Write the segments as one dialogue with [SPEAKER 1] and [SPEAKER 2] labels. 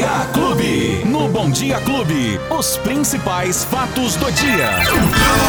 [SPEAKER 1] Dia Clube. No Bom Dia Clube, os principais fatos do dia.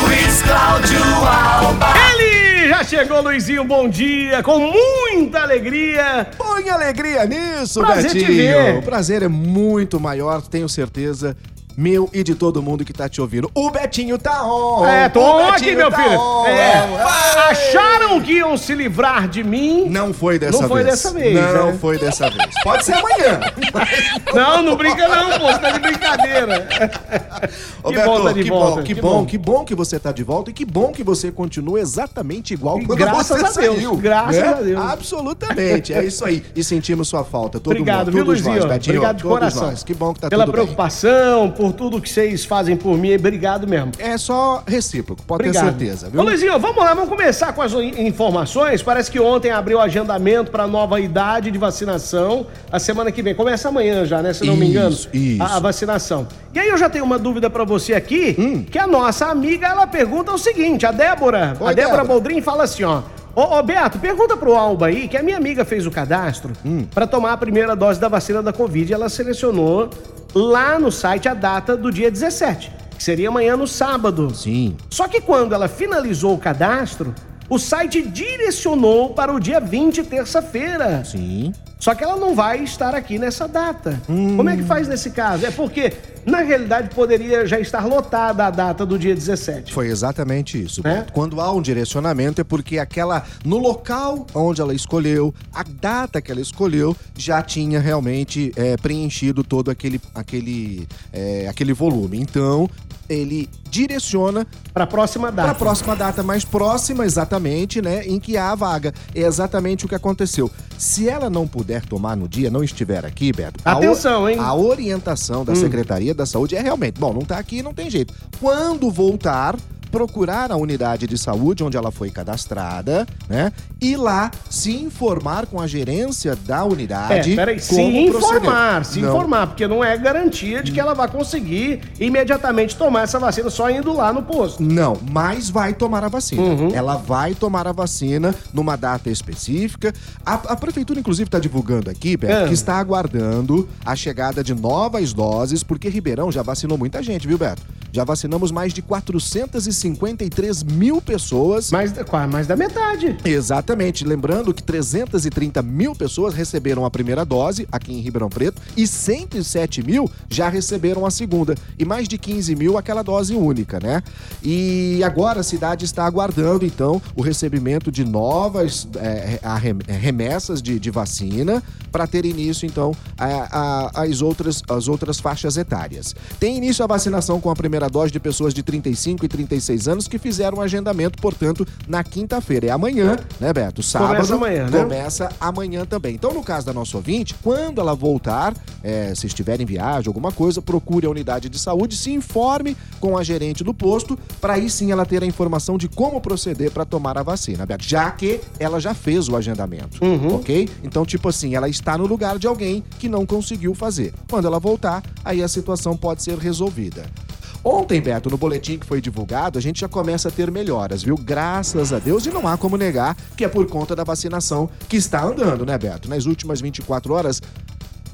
[SPEAKER 1] Luiz Cláudio Alba.
[SPEAKER 2] Ele já chegou, Luizinho, bom dia, com muita alegria.
[SPEAKER 3] Põe alegria nisso,
[SPEAKER 2] Prazer te
[SPEAKER 3] Betinho.
[SPEAKER 2] ver.
[SPEAKER 3] O prazer é muito maior, tenho certeza. Meu e de todo mundo que tá te ouvindo. O Betinho tá on!
[SPEAKER 2] É, tô
[SPEAKER 3] O
[SPEAKER 2] aqui, meu
[SPEAKER 3] tá
[SPEAKER 2] filho.
[SPEAKER 3] on.
[SPEAKER 2] É,
[SPEAKER 3] Ah,
[SPEAKER 2] acharam que iam se livrar de mim?
[SPEAKER 3] Não foi dessa
[SPEAKER 2] Não
[SPEAKER 3] vez.
[SPEAKER 2] foi dessa vez,
[SPEAKER 3] Não
[SPEAKER 2] né?
[SPEAKER 3] foi dessa vez. Pode ser amanhã.
[SPEAKER 2] Não, não brinca não, pô, você tá de brincadeira.
[SPEAKER 3] Ô,
[SPEAKER 2] que
[SPEAKER 3] Beto,
[SPEAKER 2] bom tá de
[SPEAKER 3] que
[SPEAKER 2] volta.
[SPEAKER 3] bom, que, bom, que bom que você tá de volta e que bom que você continua exatamente igual quando
[SPEAKER 2] graças
[SPEAKER 3] você
[SPEAKER 2] a Deus,
[SPEAKER 3] saiu.
[SPEAKER 2] graças
[SPEAKER 3] né?
[SPEAKER 2] a Deus.
[SPEAKER 3] Absolutamente, é isso aí. E sentimos sua falta, todo
[SPEAKER 2] Obrigado,
[SPEAKER 3] mundo,
[SPEAKER 2] viu,
[SPEAKER 3] todos nós, Betinho.
[SPEAKER 2] Obrigado de
[SPEAKER 3] todos
[SPEAKER 2] coração.
[SPEAKER 3] nós. Que bom que tá
[SPEAKER 2] Pela
[SPEAKER 3] tudo bem.
[SPEAKER 2] preocupação, por tudo que vocês fazem por mim, obrigado mesmo.
[SPEAKER 3] É só recíproco, pode
[SPEAKER 2] Obrigado.
[SPEAKER 3] ter certeza, viu?
[SPEAKER 2] Ô, Luizinho, vamos lá, vamos começar com as in- informações. Parece que ontem abriu o agendamento para nova idade de vacinação. A semana que vem. Começa amanhã já, né? Se não me engano.
[SPEAKER 3] Isso, isso.
[SPEAKER 2] A, a vacinação. E aí eu já tenho uma dúvida para você aqui,
[SPEAKER 3] Hum.
[SPEAKER 2] que a nossa amiga, ela pergunta o seguinte, a Débora,
[SPEAKER 3] Oi,
[SPEAKER 2] a Débora
[SPEAKER 3] Débora.
[SPEAKER 2] Boldrin fala assim, ó. Ô, ô, Beto, pergunta pro Alba aí, que a minha amiga fez o cadastro
[SPEAKER 3] Hum.
[SPEAKER 2] para tomar a primeira dose da vacina da Covid. Ela selecionou lá no site a data do dia 17, que seria amanhã no sábado.
[SPEAKER 3] Sim.
[SPEAKER 2] Só que quando ela finalizou o cadastro, o site direcionou para o dia 20, terça-feira.
[SPEAKER 3] Sim.
[SPEAKER 2] Só que ela não vai estar aqui nessa data. Como é que faz nesse caso? É porque, na realidade, poderia já estar lotada a data do dia 17.
[SPEAKER 3] Foi exatamente isso.
[SPEAKER 2] É?
[SPEAKER 3] Beto. Quando há um direcionamento é porque aquela no local onde ela escolheu, a data que ela escolheu já tinha realmente é, preenchido todo aquele aquele é, aquele volume. Então ele direciona
[SPEAKER 2] Para a próxima
[SPEAKER 3] para
[SPEAKER 2] data.
[SPEAKER 3] a próxima data mais próxima, exatamente, né, em que há a vaga. É exatamente o que aconteceu. Se ela não puder tomar no dia, não estiver aqui, Beto. a
[SPEAKER 2] Atenção, hein?
[SPEAKER 3] A orientação da Secretaria da Saúde é realmente, bom, não tá aqui, não tem jeito. Quando voltar, procurar a unidade de saúde onde ela foi cadastrada, né? E lá se informar com a gerência da
[SPEAKER 2] É,
[SPEAKER 3] unidade.
[SPEAKER 2] peraí, se informar, se
[SPEAKER 3] Não.
[SPEAKER 2] informar, porque não é garantia de que ela vai conseguir imediatamente tomar essa vacina só indo lá no posto.
[SPEAKER 3] Não, mas vai tomar a vacina.
[SPEAKER 2] Uhum.
[SPEAKER 3] Ela vai tomar a vacina numa data específica. A, a prefeitura, inclusive, está divulgando aqui, Beto,
[SPEAKER 2] Ah.
[SPEAKER 3] que está aguardando a chegada de novas doses, porque Ribeirão já vacinou muita gente, viu, Beto? Já vacinamos mais de 453 mil pessoas.
[SPEAKER 2] Mais, quase mais da metade.
[SPEAKER 3] Exatamente. Lembrando que 330 mil pessoas receberam a primeira dose aqui em Ribeirão Preto e 107 mil já receberam a segunda. E mais de 15 mil aquela dose única, né? E agora a cidade está aguardando, então, o recebimento de novas é, remessas de, de vacina para ter início, então, a- a- as, outras, as outras faixas etárias. Tem início a vacinação com a primeira dose de pessoas de 35 e 36 anos que fizeram o agendamento, portanto, na quinta-feira. É amanhã, né, Beto? Sábado.
[SPEAKER 2] Começa amanhã, né?
[SPEAKER 3] Começa amanhã também. Então, no caso da nossa ouvinte, quando ela voltar, é, se estiver em viagem, alguma coisa, procure a unidade de saúde, se informe com a gerente do posto, para aí sim ela ter a informação de como proceder para tomar a vacina, Beto. Já que ela já fez o agendamento,
[SPEAKER 2] Uhum.
[SPEAKER 3] ok? Então, tipo assim, ela está no lugar de alguém que não conseguiu fazer. Quando ela voltar, aí a situação pode ser resolvida. Ontem, Beto, no boletim que foi divulgado, a gente já começa a ter melhoras, viu? Graças a Deus, e não há como negar que é por conta da vacinação que está andando, né, Beto? Nas últimas 24 horas,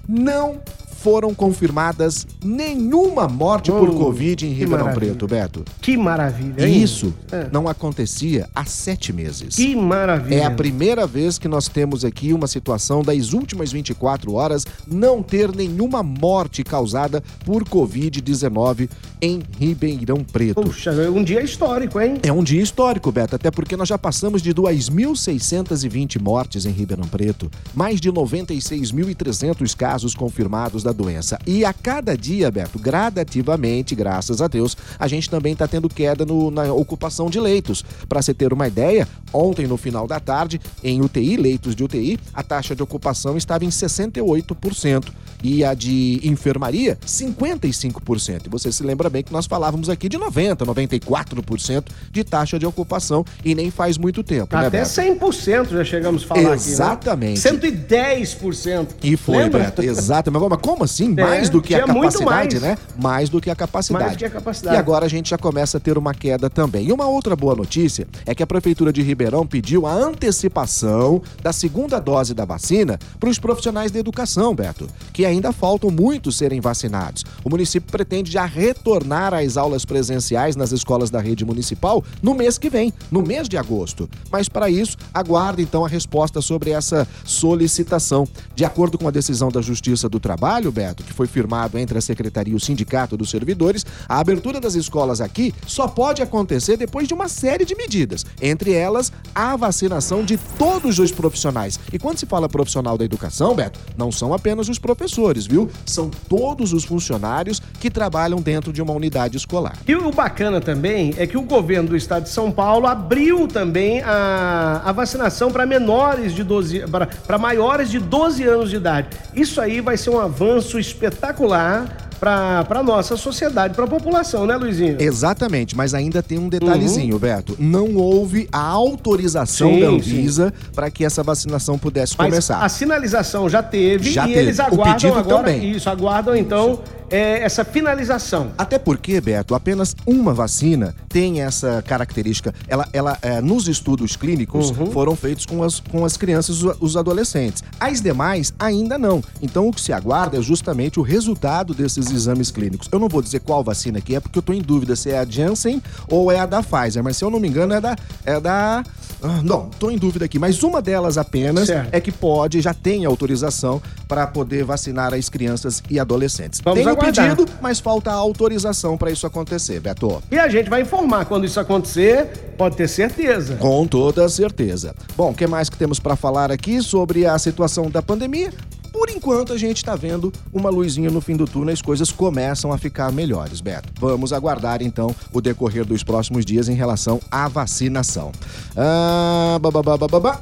[SPEAKER 3] não foram confirmadas nenhuma morte por
[SPEAKER 2] Oh,
[SPEAKER 3] Covid em Ribeirão
[SPEAKER 2] maravilha.
[SPEAKER 3] Preto, Beto.
[SPEAKER 2] Que maravilha,
[SPEAKER 3] E isso
[SPEAKER 2] É.
[SPEAKER 3] não acontecia há sete meses.
[SPEAKER 2] Que maravilha.
[SPEAKER 3] É a primeira vez que nós temos aqui uma situação das últimas 24 horas não ter nenhuma morte causada por Covid-19 em Ribeirão Preto.
[SPEAKER 2] Puxa, um dia histórico, hein?
[SPEAKER 3] É um dia histórico, Beto, até porque nós já passamos de 2.620 mortes em Ribeirão Preto, mais de 96.300 casos confirmados da doença. E a cada dia, Beto, gradativamente, graças a Deus, a gente também está tendo queda no- na ocupação de leitos. Para você ter uma ideia, ontem no final da tarde, em UTI, leitos de UTI, a taxa de ocupação estava em 68% e a de enfermaria, 55%. E você se lembra bem que nós falávamos aqui de 90%, 94% de taxa de ocupação e nem faz muito tempo, né,
[SPEAKER 2] Até
[SPEAKER 3] Beto?
[SPEAKER 2] 100% já chegamos a falar
[SPEAKER 3] Exatamente.
[SPEAKER 2] aqui, né? 110%.
[SPEAKER 3] E foi,
[SPEAKER 2] Lembra?
[SPEAKER 3] Beto, exato. Mas, mas como assim?
[SPEAKER 2] É,
[SPEAKER 3] mais do que a capacidade,
[SPEAKER 2] mais.
[SPEAKER 3] né? Mais do que a capacidade.
[SPEAKER 2] Mais do que a capacidade.
[SPEAKER 3] E agora a gente já começa a ter uma queda também. E uma outra boa notícia é que a Prefeitura de Ribeirão pediu a antecipação da segunda dose da vacina para os profissionais da educação, Beto. Que ainda faltam muitos serem vacinados. O município pretende já retornar às aulas presenciais nas escolas da rede municipal no mês que vem, no mês de agosto. Mas para isso, aguarde então a resposta sobre essa solicitação. De acordo com a decisão da Justiça do Trabalho, Beto, que foi firmado entre a Secretaria e o Sindicato dos Servidores, a abertura das escolas aqui só pode acontecer depois de uma série de medidas, entre elas a vacinação de todos os profissionais. E quando se fala profissional da educação, Beto, não são apenas os professores, viu? São todos os funcionários que trabalham dentro de uma unidade escolar.
[SPEAKER 2] E o bacana também é que o governo do estado de São Paulo abriu também a, a vacinação para menores de 12, para maiores de 12 anos de idade. Isso aí vai ser um avanço espetacular para a nossa sociedade, para a população, né, Luizinho?
[SPEAKER 3] Exatamente, mas ainda tem um detalhezinho, uhum. Beto. Não houve a autorização sim, da Anvisa para que essa vacinação pudesse mas começar.
[SPEAKER 2] A sinalização já teve já e teve. eles aguardam agora também. isso, aguardam então isso é, essa finalização.
[SPEAKER 3] Até porque, Beto, apenas uma vacina tem essa característica. Ela, ela é, nos estudos clínicos uhum. foram feitos com as, com as crianças e os adolescentes. As demais ainda não. Então o que se aguarda é justamente o resultado desses exames clínicos. Eu não vou dizer qual vacina que é, porque eu estou em dúvida se é a Janssen ou é a da Pfizer, mas se eu não me engano é da. É da ah, não, estou em dúvida aqui, mas uma delas apenas certo. é que pode, já tem autorização para poder vacinar as crianças e adolescentes. Vamos tem aguardar. pedido, mas falta a autorização para isso acontecer, Beto.
[SPEAKER 2] E a gente vai informar quando isso acontecer, pode ter certeza.
[SPEAKER 3] Com toda certeza. Bom, o que mais que temos para falar aqui sobre a situação da pandemia? Por enquanto, a gente está vendo uma luzinha no fim do túnel e as coisas começam a ficar melhores, Beto. Vamos aguardar, então, o decorrer dos próximos dias em relação à vacinação. Ah,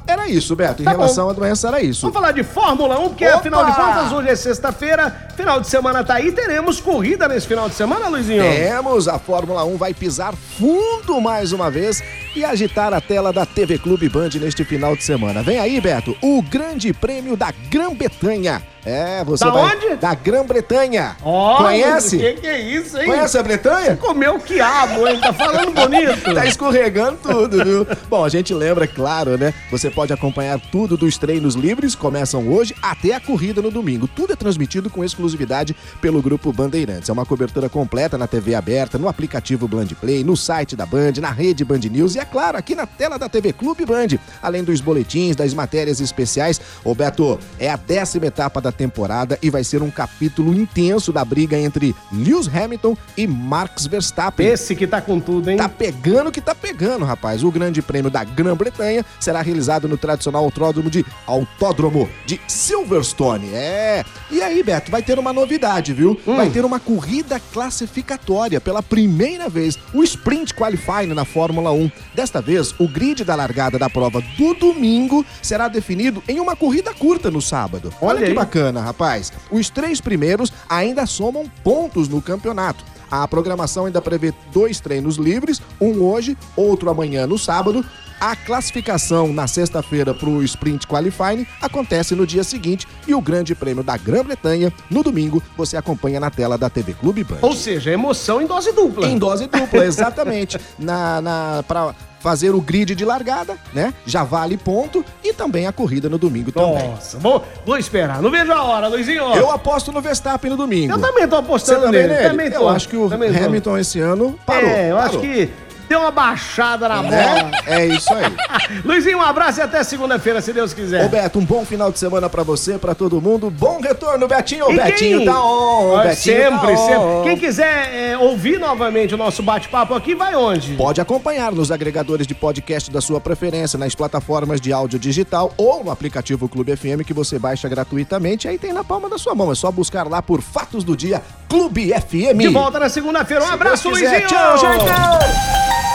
[SPEAKER 3] era isso, Beto. Em tá relação bom. à doença, era isso.
[SPEAKER 2] Vamos falar de Fórmula 1, porque Opa! afinal de contas, hoje é sexta-feira, final de semana tá aí. Teremos corrida nesse final de semana, Luizinho?
[SPEAKER 3] Temos. A Fórmula 1 vai pisar fundo mais uma vez e agitar a tela da TV Clube Band neste final de semana. Vem aí, Beto, o Grande Prêmio da Grã-Bretanha é, você
[SPEAKER 2] da
[SPEAKER 3] vai...
[SPEAKER 2] onde?
[SPEAKER 3] Da Grã-Bretanha.
[SPEAKER 2] Oh, Conhece? Que que é isso, hein?
[SPEAKER 3] Conhece a Bretanha?
[SPEAKER 2] Você comeu quiabo, hein? Tá falando bonito.
[SPEAKER 3] tá escorregando tudo, viu? Bom, a gente lembra, claro, né? Você pode acompanhar tudo dos treinos livres, começam hoje, até a corrida no domingo. Tudo é transmitido com exclusividade pelo Grupo Bandeirantes. É uma cobertura completa na TV aberta, no aplicativo Band Play, no site da Band, na rede Band News e, é claro, aqui na tela da TV Clube Band. Além dos boletins, das matérias especiais. Roberto, é a décima etapa da temporada e vai ser um capítulo intenso da briga entre Lewis Hamilton e Max Verstappen.
[SPEAKER 2] Esse que tá com tudo, hein?
[SPEAKER 3] Tá pegando que tá pegando, rapaz. O Grande Prêmio da Grã-Bretanha será realizado no tradicional autódromo de Autódromo de Silverstone. É. E aí, Beto, vai ter uma novidade, viu? Hum. Vai ter uma corrida classificatória pela primeira vez, o Sprint Qualifying na Fórmula 1. Desta vez, o grid da largada da prova do domingo será definido em uma corrida curta no sábado. Olha, Olha que bacana, rapaz. Os três primeiros ainda somam pontos no campeonato. A programação ainda prevê dois treinos livres, um hoje, outro amanhã no sábado. A classificação na sexta-feira para o Sprint Qualifying acontece no dia seguinte e o Grande Prêmio da Grã-Bretanha, no domingo, você acompanha na tela da TV Clube Band.
[SPEAKER 2] Ou seja, emoção em dose dupla.
[SPEAKER 3] Em dose dupla, exatamente. na, na, pra, fazer o grid de largada, né? Já vale ponto e também a corrida no domingo também.
[SPEAKER 2] Nossa, vou, vou esperar. Não vejo a hora, Luizinho.
[SPEAKER 3] Eu aposto no Verstappen no domingo.
[SPEAKER 2] Eu também tô apostando Você
[SPEAKER 3] nele. Também, nele? Também tô. Eu acho que o Hamilton tô. esse ano parou.
[SPEAKER 2] É, eu
[SPEAKER 3] parou.
[SPEAKER 2] acho que deu uma baixada na bola.
[SPEAKER 3] É, é isso aí.
[SPEAKER 2] Luizinho, um abraço e até segunda-feira, se Deus quiser.
[SPEAKER 3] Ô, Beto, um bom final de semana pra você, pra todo mundo. Bom retorno, Betinho. O Betinho tá on. Betinho
[SPEAKER 2] sempre, tá sempre. On. Quem quiser é, ouvir novamente o nosso bate-papo aqui, vai onde?
[SPEAKER 3] Pode acompanhar nos agregadores de podcast da sua preferência, nas plataformas de áudio digital ou no aplicativo Clube FM que você baixa gratuitamente. Aí tem na palma da sua mão. É só buscar lá por Fatos do Dia Clube FM.
[SPEAKER 2] De volta na segunda-feira. Um se abraço, Luizinho. Tchau, gente.